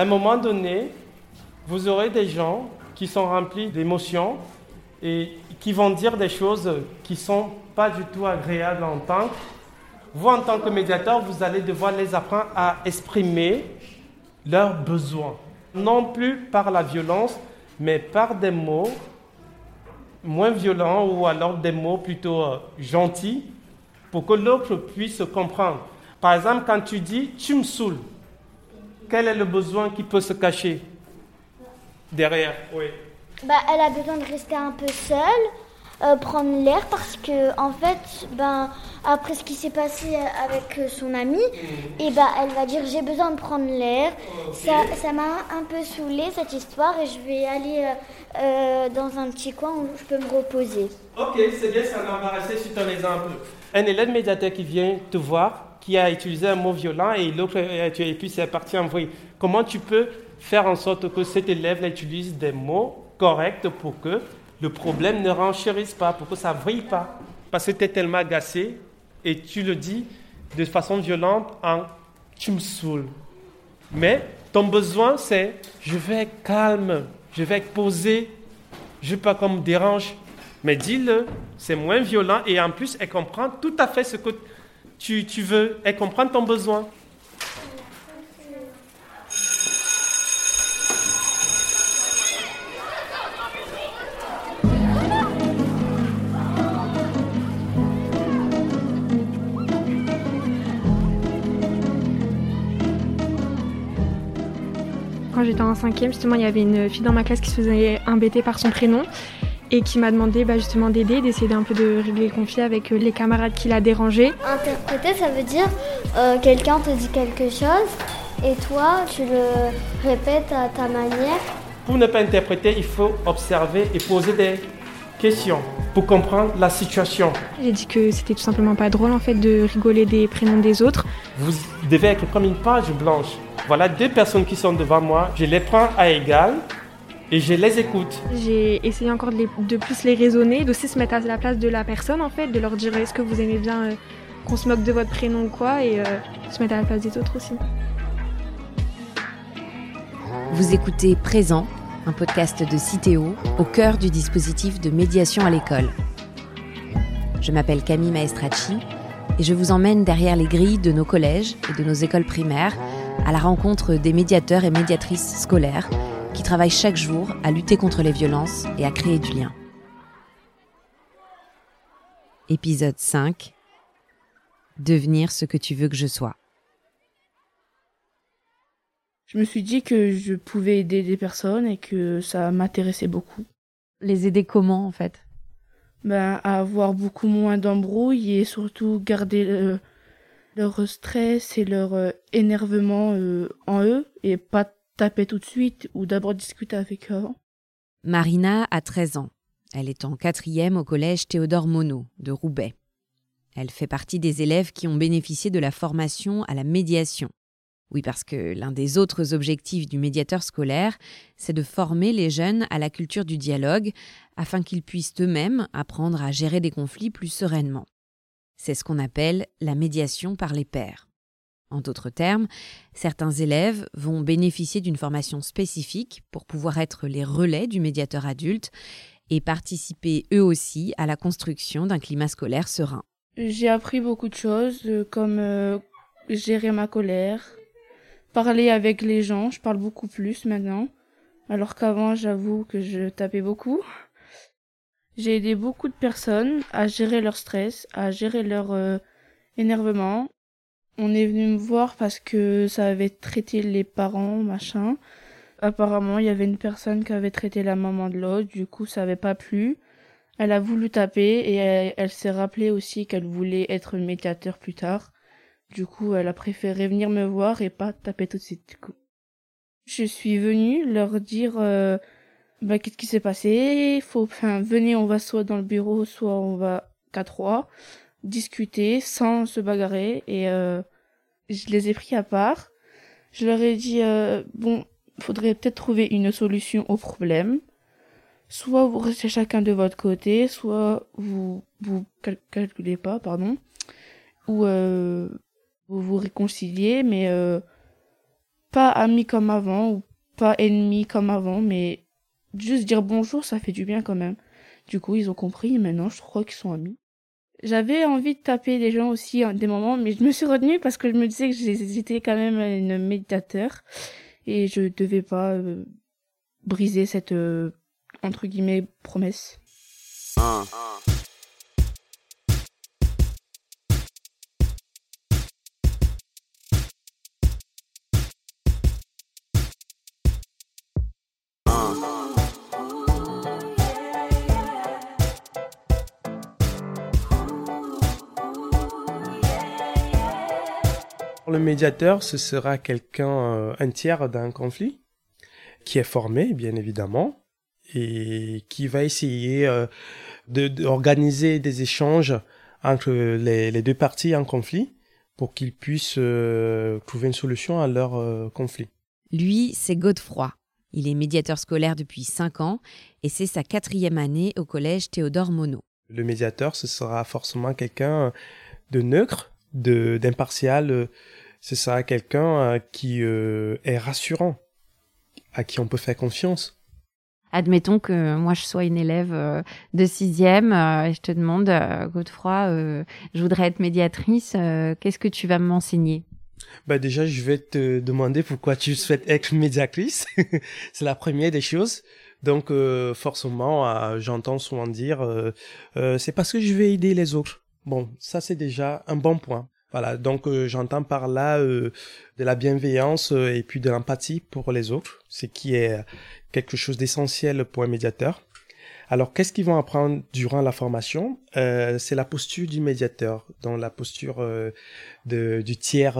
À un moment donné, vous aurez des gens qui sont remplis d'émotions et qui vont dire des choses qui ne sont pas du tout agréables à entendre. Vous, en tant que médiateur, vous allez devoir les apprendre à exprimer leurs besoins. Non plus par la violence, mais par des mots moins violents ou alors des mots plutôt euh, gentils pour que l'autre puisse comprendre. Par exemple, quand tu dis tu me saoules, quel est le besoin qui peut se cacher derrière? Oui. Bah, elle a besoin de rester un peu seule, euh, prendre l'air parce que en fait, ben après ce qui s'est passé avec son ami, et eh ben elle va dire j'ai besoin de prendre l'air. Ça, ça m'a un peu saoulé cette histoire et je vais aller euh, euh, dans un petit coin où je peux me reposer. Ok, c'est bien, ça m'a rester sur ton exemple. Un élève médiateur qui vient te voir, qui a utilisé un mot violent et l'autre et puis c'est parti en vrille. Comment tu peux faire en sorte que cet élève utilise des mots corrects pour que le problème ne renchérisse pas, pour que ça vrille pas? Parce que tu es tellement agacé et tu le dis de façon violente en tu me saoules. Mais ton besoin, c'est je vais être calme, je vais être posé, je ne veux pas qu'on me dérange. Mais dis-le, c'est moins violent et en plus, elle comprend tout à fait ce que tu, veux, elle comprend ton besoin. quand j'étais en cinquième, justement, il y avait une fille dans ma classe qui se faisait embêter par son prénom et qui m'a demandé bah, justement d'aider, d'essayer un peu de régler le conflit avec euh, les camarades qui l'a dérangé. Interpréter, ça veut dire euh, quelqu'un te dit quelque chose et toi, tu le répètes à ta manière. Pour ne pas interpréter, il faut observer et poser des questions pour comprendre la situation. J'ai dit que c'était tout simplement pas drôle en fait de rigoler des prénoms des autres. Vous devez être comme une page blanche. Voilà deux personnes qui sont devant moi, je les prends à égal et je les écoute. J'ai essayé encore de, plus les raisonner, d'aussi se mettre à la place de la personne en fait, de leur dire est-ce que vous aimez bien euh, qu'on se moque de votre prénom ou quoi et euh, se mettre à la place des autres aussi. Vous écoutez Présent, un podcast de Citéo au cœur du dispositif de médiation à l'école. Je m'appelle Camille Maestracci et je vous emmène derrière les grilles de nos collèges et de nos écoles primaires à la rencontre des médiateurs et médiatrices scolaires qui travaillent chaque jour à lutter contre les violences et à créer du lien. Épisode 5 Devenir ce que tu veux que je sois. Je me suis dit que je pouvais aider des personnes et que ça m'intéressait beaucoup. Les aider comment en fait? Ben, À avoir beaucoup moins d'embrouilles et surtout garder le, leur stress et leur euh, énervement euh, en eux et pas taper tout de suite ou d'abord discuter avec eux. Marina a 13 ans. Elle est en quatrième au collège Théodore Monod de Roubaix. Elle fait partie des élèves qui ont bénéficié de la formation à la médiation. Oui, parce que l'un des autres objectifs du médiateur scolaire, c'est de former les jeunes à la culture du dialogue afin qu'ils puissent eux-mêmes apprendre à gérer des conflits plus sereinement. C'est ce qu'on appelle la médiation par les pairs. En d'autres termes, certains élèves vont bénéficier d'une formation spécifique pour pouvoir être les relais du médiateur adulte et participer eux aussi à la construction d'un climat scolaire serein. J'ai appris beaucoup de choses euh, comme euh, gérer ma colère, parler avec les gens, je parle beaucoup plus maintenant, alors qu'avant j'avoue que je tapais beaucoup. J'ai aidé beaucoup de personnes à gérer leur stress, à gérer leur euh, énervement. On est venu me voir parce que ça avait traité les parents, machin. Apparemment, il y avait une personne qui avait traité la maman de l'autre, du coup, ça avait pas plu. Elle a voulu taper et elle, s'est rappelé aussi qu'elle voulait être médiateur plus tard. Du coup, elle a préféré venir me voir et pas taper tout de suite, du coup. Je suis venue leur dire euh, bah, qu'est-ce qui s'est passé? Faut enfin venez on va soit dans le bureau soit on va qu'à trois discuter sans se bagarrer et euh, je les ai pris à part je leur ai dit euh, bon faudrait peut-être trouver une solution au problème soit vous restez chacun de votre côté soit vous vous calculez pas pardon ou euh, vous vous réconciliez mais euh, pas amis comme avant ou pas ennemis comme avant, mais juste dire bonjour, ça fait du bien quand même. Du coup, ils ont compris et maintenant, je crois qu'ils sont amis. J'avais envie de taper des gens aussi à des moments, mais je me suis retenue parce que je me disais que j'étais quand même une méditateur et je devais pas euh, briser cette euh, entre guillemets promesse. Le médiateur, ce sera quelqu'un, euh, un tiers d'un conflit, qui est formé, bien évidemment, et qui va essayer euh, d'organiser des échanges entre les, deux parties en conflit pour qu'ils puissent euh, trouver une solution à leur conflit. Lui, c'est Godefroy. Il est médiateur scolaire depuis 5 ans et c'est sa quatrième année au collège Théodore Monod. Le médiateur, ce sera forcément quelqu'un de neutre, d'impartial, ce sera quelqu'un euh, qui euh, est rassurant, à qui on peut faire confiance. Admettons que moi je sois une élève euh, de sixième et je te demande, Godefroy, je voudrais être médiatrice, qu'est-ce que tu vas m'enseigner? Bah déjà, je vais te demander pourquoi tu souhaites être médiatrice. c'est la première des choses. Donc, forcément, j'entends souvent dire, c'est parce que je vais aider les autres. Bon, ça c'est déjà un bon point. Voilà, donc euh, j'entends par là euh, de la bienveillance euh, et puis de l'empathie pour les autres, ce qui est quelque chose d'essentiel pour un médiateur. Alors, qu'est-ce qu'ils vont apprendre durant la formation? C'est la posture du médiateur, dans la posture de, du tiers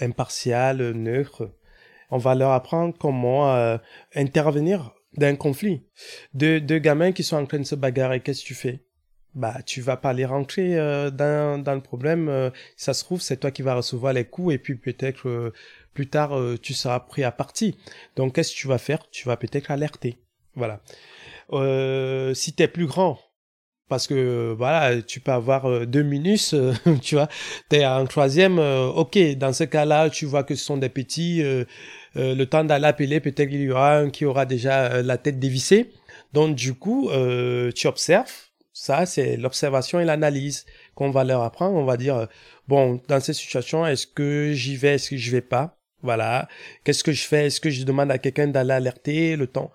impartial, neutre. On va leur apprendre comment intervenir d'un conflit. Deux, deux gamins qui sont en train de se bagarrer, qu'est-ce que tu fais? Bah tu vas pas les rentrer euh, dans, dans le problème euh, ça se trouve c'est toi qui vas recevoir les coups et puis peut-être euh, plus tard tu seras pris à partie donc qu'est-ce que tu vas faire? Tu vas peut-être alerter voilà. Si tu es plus grand parce que voilà tu peux avoir deux minutes tu vois t'es en troisième ok dans ce cas-là tu vois que ce sont des petits le temps d'aller appeler peut-être qu'il y aura un qui aura déjà la tête dévissée. Donc du coup tu observes ça, c'est l'observation et l'analyse qu'on va leur apprendre. On va dire, euh, bon, dans cette situation, est-ce que j'y vais, est-ce que je vais pas? Voilà. Qu'est-ce que je fais? Est-ce que je demande à quelqu'un d'aller alerter le temps?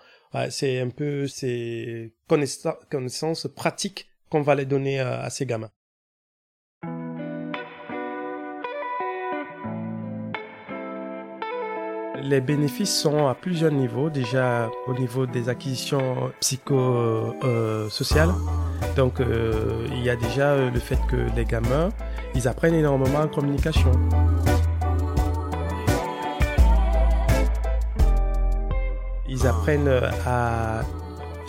c'est un peu ces connaissances, pratiques qu'on va les donner à ces gamins. Les bénéfices sont à plusieurs niveaux. Déjà au niveau des acquisitions psychosociales. Donc euh, il y a déjà euh, le fait que les gamins, ils apprennent énormément en communication. Ils apprennent euh, à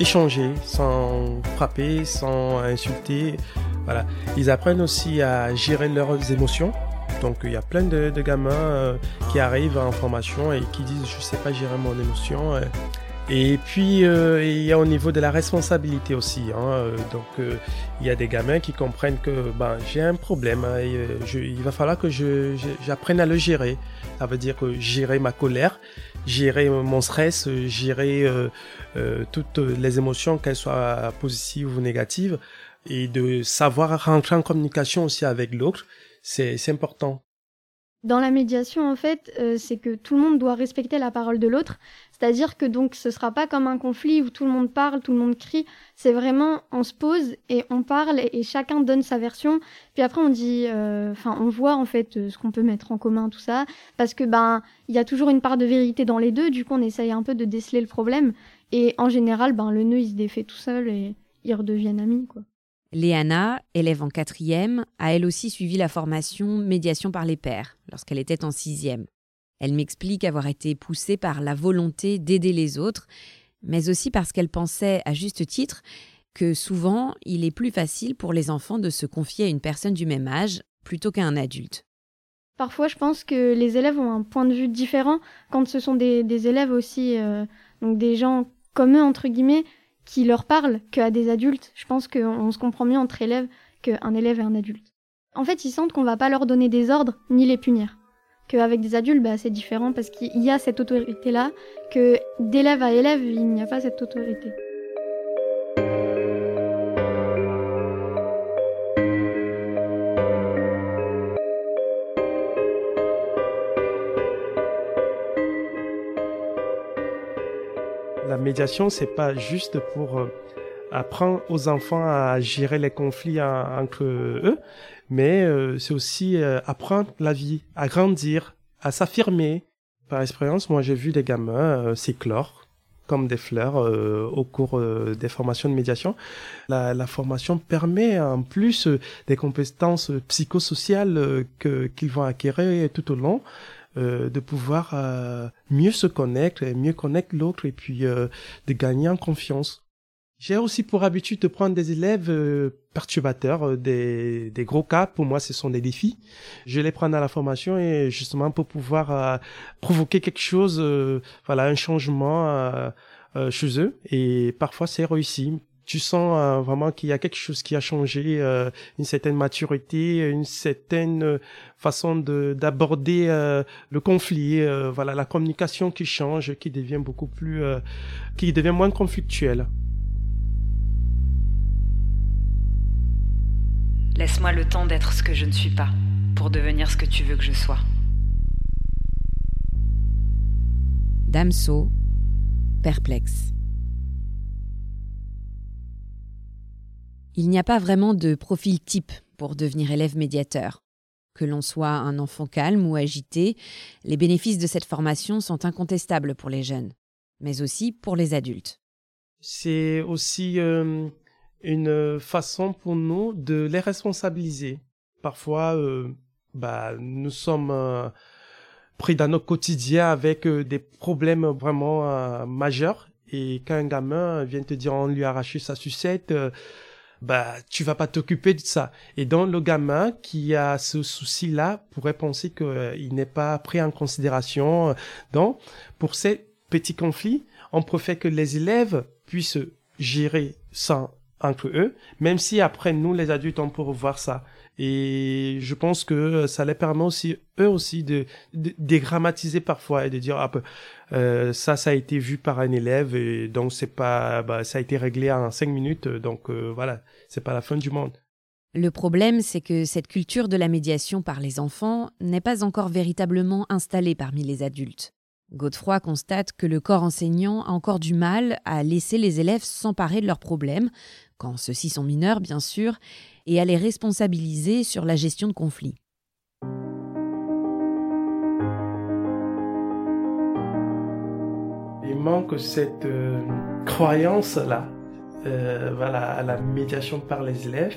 échanger sans frapper, sans insulter. Voilà. Ils apprennent aussi à gérer leurs émotions. Donc il y a plein de, gamins qui arrivent en formation et qui disent je sais pas gérer mon émotion. Et puis euh, il y a au niveau de la responsabilité aussi. Hein, donc il y a des gamins qui comprennent que ben j'ai un problème. Hein, il va falloir que j'apprenne à le gérer. Ça veut dire que gérer ma colère, gérer mon stress, gérer toutes les émotions, qu'elles soient positives ou négatives, et de savoir rentrer en communication aussi avec l'autre c'est important. Dans la médiation, en fait, euh, c'est que tout le monde doit respecter la parole de l'autre. C'est-à-dire que donc ce sera pas comme un conflit où tout le monde parle, tout le monde crie. C'est vraiment on se pose et on parle et, chacun donne sa version. Puis après on dit, euh, enfin on voit en fait euh, ce qu'on peut mettre en commun, tout ça, parce que ben il y a toujours une part de vérité dans les deux. Du coup on essaye un peu de déceler le problème. Et en général, ben le nœud il se défait tout seul et ils redeviennent amis quoi. Léana, élève en quatrième, a elle aussi suivi la formation médiation par les pairs lorsqu'elle était en sixième. Elle m'explique avoir été poussée par la volonté d'aider les autres, mais aussi parce qu'elle pensait, à juste titre, que souvent il est plus facile pour les enfants de se confier à une personne du même âge plutôt qu'à un adulte. Parfois, je pense que les élèves ont un point de vue différent quand ce sont des, élèves aussi, euh, donc des gens comme eux, entre guillemets, qui leur parlent qu'à des adultes. Je pense qu'on se comprend mieux entre élèves qu'un élève et un adulte. En fait, ils sentent qu'on va pas leur donner des ordres ni les punir. Qu'avec des adultes, bah, c'est différent parce qu'il y a cette autorité-là, que d'élève à élève, il n'y a pas cette autorité. Médiation, c'est pas juste pour euh, apprendre aux enfants à gérer les conflits entre eux, mais euh, c'est aussi euh, apprendre la vie, à grandir, à s'affirmer. Par expérience, moi j'ai vu des gamins s'éclore comme des fleurs au cours des formations de médiation. La, la formation permet en plus des compétences psychosociales que qu'ils vont acquérir tout au long euh, de pouvoir euh, mieux se connaître, mieux connaître l'autre et puis euh, de gagner en confiance. J'ai aussi pour habitude de prendre des élèves perturbateurs, des, des gros cas. Pour moi, ce sont des défis. Je les prends à la formation et justement pour pouvoir provoquer quelque chose, voilà, un changement chez eux. Et parfois, c'est réussi tu sens euh, vraiment qu'il y a quelque chose qui a changé, euh, une certaine maturité, une certaine euh, façon de d'aborder le conflit, voilà la communication qui change, qui devient beaucoup plus, qui devient moins conflictuelle. Laisse-moi le temps d'être ce que je ne suis pas, pour devenir ce que tu veux que je sois. Damso, perplexe. Il n'y a pas vraiment de profil type pour devenir élève médiateur. Que l'on soit un enfant calme ou agité, les bénéfices de cette formation sont incontestables pour les jeunes, mais aussi pour les adultes. C'est aussi euh, une façon pour nous de les responsabiliser. Parfois, euh, bah, nous sommes euh, pris dans notre quotidien avec des problèmes vraiment majeurs. Et quand un gamin vient te dire on lui a arraché sa sucette, bah tu vas pas t'occuper de ça. Et donc le gamin qui a ce souci-là pourrait penser qu'il euh, n'est pas pris en considération. Donc pour ces petits conflits, on préfère que les élèves puissent gérer ça entre eux, même si après nous les adultes on peut revoir ça. Et je pense que ça les permet aussi eux aussi de, dégrammatiser parfois et de dire ah, bah, euh, ça ça a été vu par un élève et donc c'est pas bah, ça a été réglé en cinq minutes donc euh, voilà c'est pas la fin du monde. Le problème, c'est que cette culture de la médiation par les enfants n'est pas encore véritablement installée parmi les adultes. Godefroy constate que le corps enseignant a encore du mal à laisser les élèves s'emparer de leurs problèmes, quand ceux-ci sont mineurs bien sûr, et à les responsabiliser sur la gestion de conflits. Il manque cette euh, croyance-là euh, à la médiation par les élèves.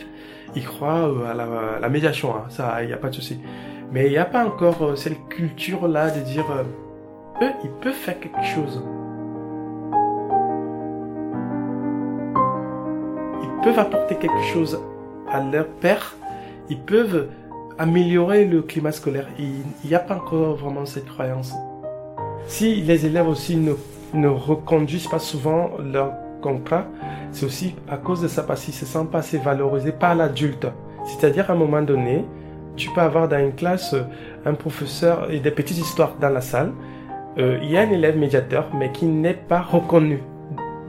Ils croient euh, à, la, médiation, hein, ça, il n'y a pas de souci. Mais il n'y a pas encore cette culture-là de dire, eux, ils peuvent faire quelque chose. Peuvent apporter quelque chose à leur père, ils peuvent améliorer le climat scolaire. Il n'y a pas encore vraiment cette croyance. Si les élèves aussi ne, reconduisent pas souvent leur contrat, c'est aussi à cause de ça parce qu'ils se sentent pas assez valorisés par l'adulte. C'est-à-dire à un moment donné, tu peux avoir dans une classe un professeur et des petites histoires dans la salle. Euh, il y a un élève médiateur, mais qui n'est pas reconnu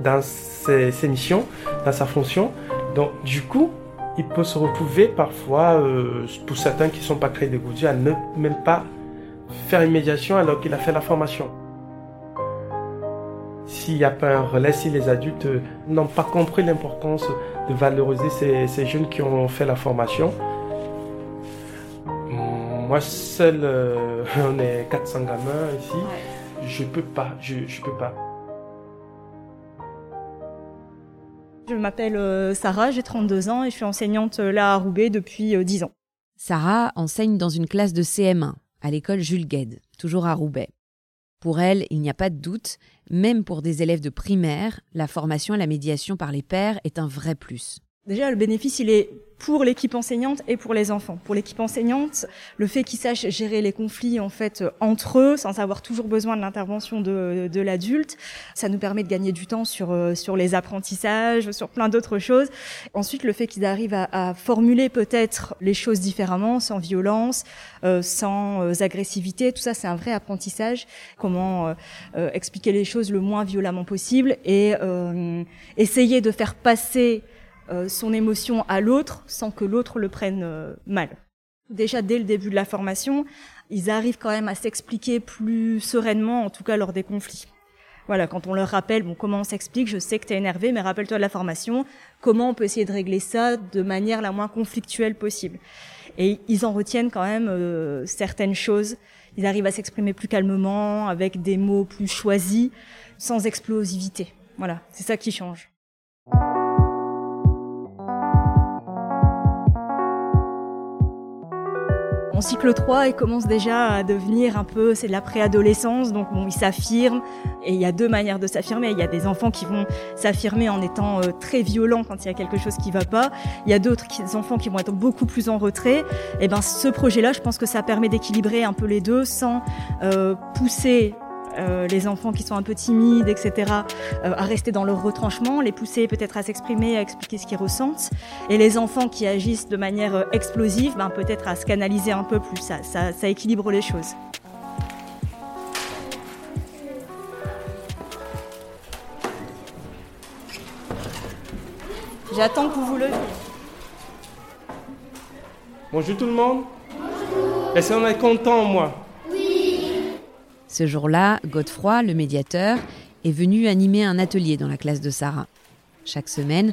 dans ses, ses missions, dans sa fonction. Donc du coup, il peut se retrouver parfois, euh, pour certains qui ne sont pas très dégoûtés, à ne même pas faire une médiation alors qu'il a fait la formation. S'il n'y a pas un relais, si les adultes euh, n'ont pas compris l'importance de valoriser ces, jeunes qui ont fait la formation, moi seul, euh, on est 400 gamins ici, je peux pas, je, je peux pas. Je m'appelle euh, Sarah, j'ai 32 ans et je suis enseignante euh, là à Roubaix depuis 10 euh, ans. Sarah enseigne dans une classe de CM1 à l'école Jules Gued, toujours à Roubaix. Pour elle, il n'y a pas de doute, même pour des élèves de primaire, la formation à la médiation par les pairs est un vrai plus. Déjà, le bénéfice, il est pour l'équipe enseignante et pour les enfants. Pour l'équipe enseignante, le fait qu'ils sachent gérer les conflits en fait entre eux, sans avoir toujours besoin de l'intervention de, de l'adulte, ça nous permet de gagner du temps sur euh, sur les apprentissages, sur plein d'autres choses. Ensuite, le fait qu'ils arrivent à, à formuler peut-être les choses différemment, sans violence, euh, sans euh, agressivité, tout ça, c'est un vrai apprentissage. Comment euh, euh, expliquer les choses le moins violemment possible et essayer de faire passer euh, son émotion à l'autre sans que l'autre le prenne euh, mal. Déjà dès le début de la formation, ils arrivent quand même à s'expliquer plus sereinement, en tout cas lors des conflits. Voilà, quand on leur rappelle, bon, comment on s'explique, je sais que tu es énervé, mais rappelle-toi de la formation, comment on peut essayer de régler ça de manière la moins conflictuelle possible. Et ils en retiennent quand même euh, certaines choses. Ils arrivent à s'exprimer plus calmement, avec des mots plus choisis, sans explosivité. Voilà, c'est ça qui change. En cycle 3, il commence déjà à devenir un peu, c'est de la préadolescence, donc bon, il s'affirme. Et il y a deux manières de s'affirmer. Il y a des enfants qui vont s'affirmer en étant euh, très violents quand il y a quelque chose qui va pas. Il y a d'autres enfants qui vont être beaucoup plus en retrait. Et ben, ce projet-là, je pense que ça permet d'équilibrer un peu les deux sans euh, pousser euh, les enfants qui sont un peu timides, etc., euh, à rester dans leur retranchement, les pousser peut-être à s'exprimer, à expliquer ce qu'ils ressentent, et les enfants qui agissent de manière euh, explosive, ben, peut-être à se canaliser un peu plus, ça, équilibre les choses. J'attends que vous vous leviez. Bonjour tout le monde. Bonjour. Est-ce qu'on est content, moi? Ce jour-là, Godefroy, le médiateur, est venu animer un atelier dans la classe de Sarah. Chaque semaine,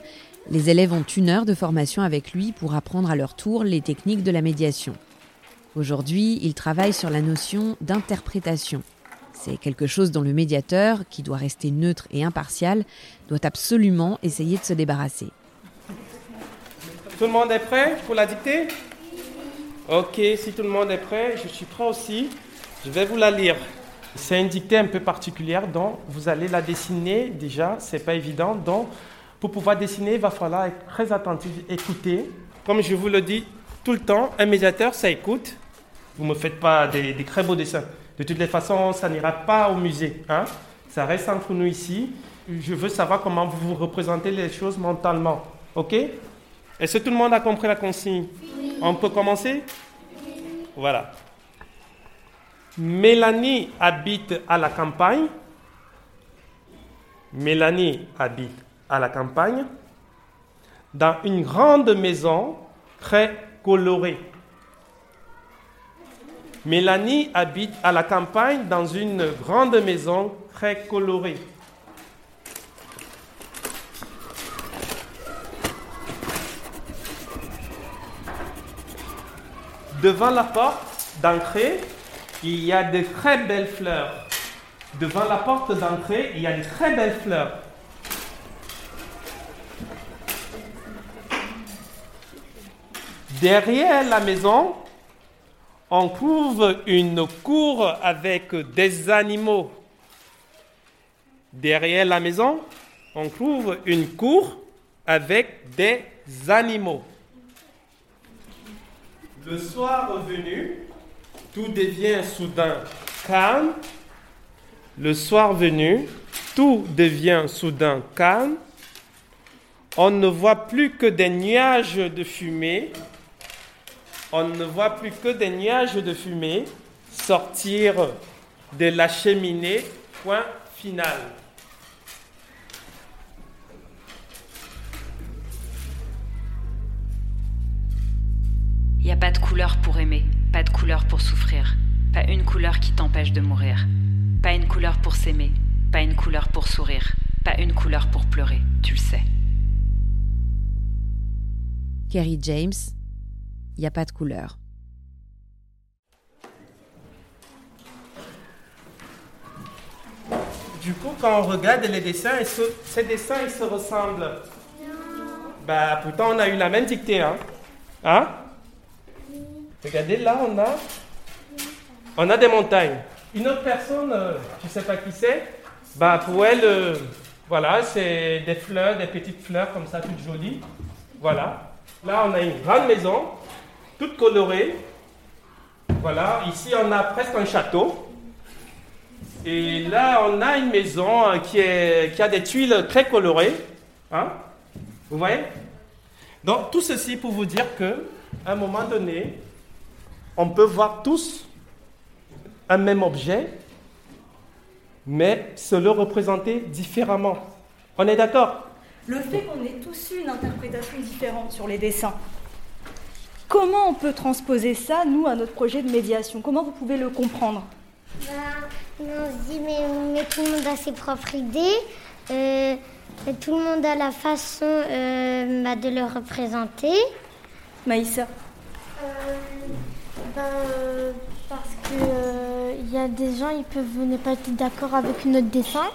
les élèves ont une heure de formation avec lui pour apprendre à leur tour les techniques de la médiation. Aujourd'hui, il travaille sur la notion d'interprétation. C'est quelque chose dont le médiateur, qui doit rester neutre et impartial, doit absolument essayer de se débarrasser. Tout le monde est prêt pour la dictée? Ok, si tout le monde est prêt, je suis prêt aussi. Je vais vous la lire. C'est une dictée un peu particulière, donc vous allez la dessiner déjà, c'est pas évident. Donc, pour pouvoir dessiner, il va falloir être très attentif, écouter. Comme je vous le dis tout le temps, un médiateur, ça écoute. Vous ne me faites pas des, des, très beaux dessins. De toutes les façons, ça n'ira pas au musée. Hein? Ça reste entre nous ici. Je veux savoir comment vous vous représentez les choses mentalement. OK? Est-ce que tout le monde a compris la consigne? Oui. On peut commencer? Oui. Voilà. Mélanie habite à la campagne. Mélanie habite à la campagne dans une grande maison très colorée. Mélanie habite à la campagne dans une grande maison très colorée. Devant la porte d'entrée, il y a de très belles fleurs. Devant la porte d'entrée, il y a de très belles fleurs. Derrière la maison, on trouve une cour avec des animaux. Derrière la maison, on trouve une cour avec des animaux. Le soir venu, tout devient soudain calme. Le soir venu, tout devient soudain calme. On ne voit plus que des nuages de fumée. On ne voit plus que des nuages de fumée sortir de la cheminée. Point final. Il n'y a pas de couleur pour aimer, pas de couleur pour souffrir, pas une couleur qui t'empêche de mourir, pas une couleur pour s'aimer, pas une couleur pour sourire, pas une couleur pour pleurer, tu le sais. Kerry James, il n'y a pas de couleur. Du coup, quand on regarde les dessins, se, ces dessins, ils se ressemblent. Bah, pourtant, on a eu la même dictée, hein? Hein? Regardez, là, on a, on a des montagnes. Une autre personne, euh, je ne sais pas qui c'est, bah, pour elle, euh, voilà, c'est des fleurs, des petites fleurs comme ça, toutes jolies. Voilà. Là, on a une grande maison, toute colorée. Voilà. Ici, on a presque un château. Et là, on a une maison euh, qui, est, qui a des tuiles très colorées. Hein? Vous voyez? Donc, tout ceci pour vous dire que, à un moment donné, on peut voir tous un même objet, mais se le représenter différemment. On est d'accord? Le fait qu'on ait tous une interprétation différente sur les dessins, comment on peut transposer ça, nous, à notre projet de médiation? Comment vous pouvez le comprendre? Bah, On se dit, mais, mais, tout le monde a ses propres idées. Euh, tout le monde a la façon euh, bah, de le représenter. Maïssa euh, bah, Parce qu'il y a des gens, ils peuvent ne pas être d'accord avec notre dessin.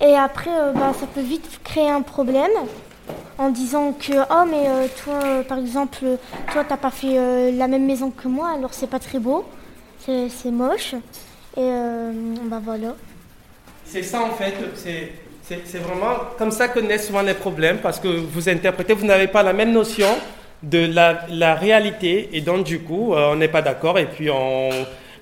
Et après, bah, ça peut vite créer un problème en disant que oh mais toi par exemple toi t'as pas fait la même maison que moi alors c'est pas très beau. C'est moche. Et bah voilà. C'est ça en fait. C'est vraiment comme ça que naissent souvent les problèmes parce que vous interprétez, vous n'avez pas la même notion de la, réalité. Et donc du coup euh, on n'est pas d'accord. Et puis on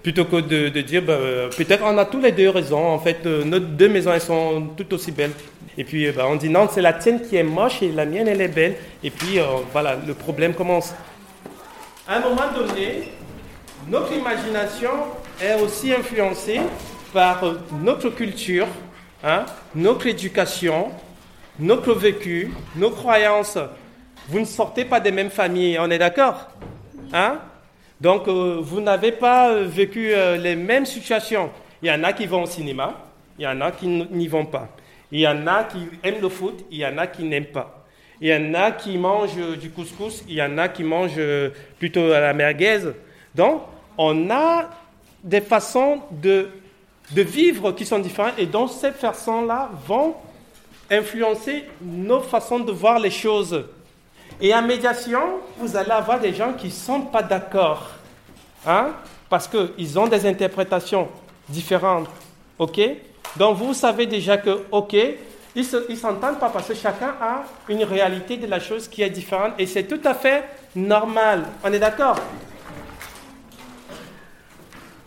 plutôt que de, dire bah, peut-être on a tous les deux raison. En fait euh, nos deux maisons elles sont tout aussi belles. Et puis bah, on dit non c'est la tienne qui est moche et la mienne elle est belle. Et puis euh, voilà le problème commence. À un moment donné notre imagination est aussi influencée par notre culture Hein, notre éducation, notre vécu, nos croyances. Vous ne sortez pas des mêmes familles, on est d'accord hein? Donc, euh, vous n'avez pas euh, vécu euh, les mêmes situations. Il y en a qui vont au cinéma, il y en a qui n'y vont pas. Il y en a qui aiment le foot, il y en a qui n'aiment pas. Il y en a qui mangent du couscous, il y en a qui mangent plutôt à la merguez. Donc, on a des façons de de vivre qui sont différents et donc ces façons-là vont influencer nos façons de voir les choses. Et en médiation, vous allez avoir des gens qui ne sont pas d'accord, hein, parce qu'ils ont des interprétations différentes. OK? Donc vous savez déjà que, OK, ils ne s'entendent pas parce que chacun a une réalité de la chose qui est différente et c'est tout à fait normal. On est d'accord?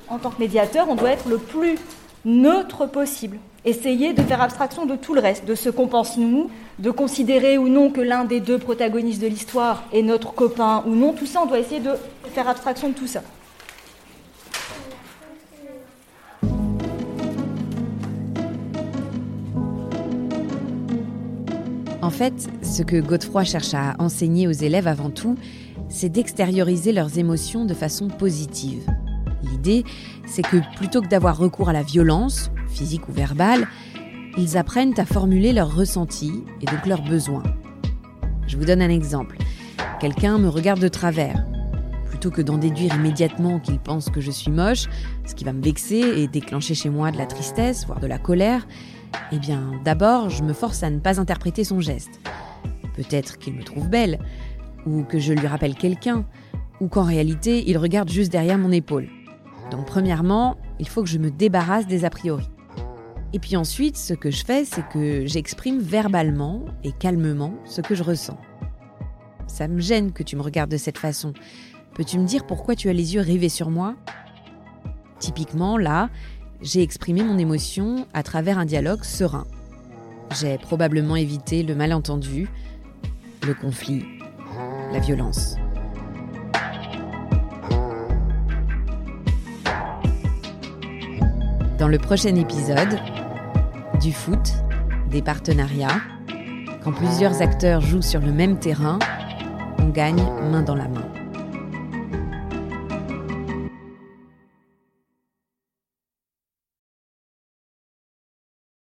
En tant que médiateur, on doit être le plus neutre possible. Essayer de faire abstraction de tout le reste, de ce qu'on pense nous, de considérer ou non que l'un des deux protagonistes de l'histoire est notre copain ou non. Tout ça, on doit essayer de faire abstraction de tout ça. En fait, ce que Godefroy cherche à enseigner aux élèves avant tout, c'est d'extérioriser leurs émotions de façon positive. L'idée, c'est que plutôt que d'avoir recours à la violence, physique ou verbale, ils apprennent à formuler leurs ressentis et donc leurs besoins. Je vous donne un exemple. Quelqu'un me regarde de travers. Plutôt que d'en déduire immédiatement qu'il pense que je suis moche, ce qui va me vexer et déclencher chez moi de la tristesse, voire de la colère, eh bien, d'abord, je me force à ne pas interpréter son geste. Peut-être qu'il me trouve belle, ou que je lui rappelle quelqu'un, ou qu'en réalité, il regarde juste derrière mon épaule. Donc premièrement, il faut que je me débarrasse des a priori. Et puis ensuite, ce que je fais, c'est que j'exprime verbalement et calmement ce que je ressens. Ça me gêne que tu me regardes de cette façon. Peux-tu me dire pourquoi tu as les yeux rivés sur moi? Typiquement, là, j'ai exprimé mon émotion à travers un dialogue serein. J'ai probablement évité le malentendu, le conflit, la violence. Dans le prochain épisode, du foot, des partenariats, quand plusieurs acteurs jouent sur le même terrain, on gagne main dans la main.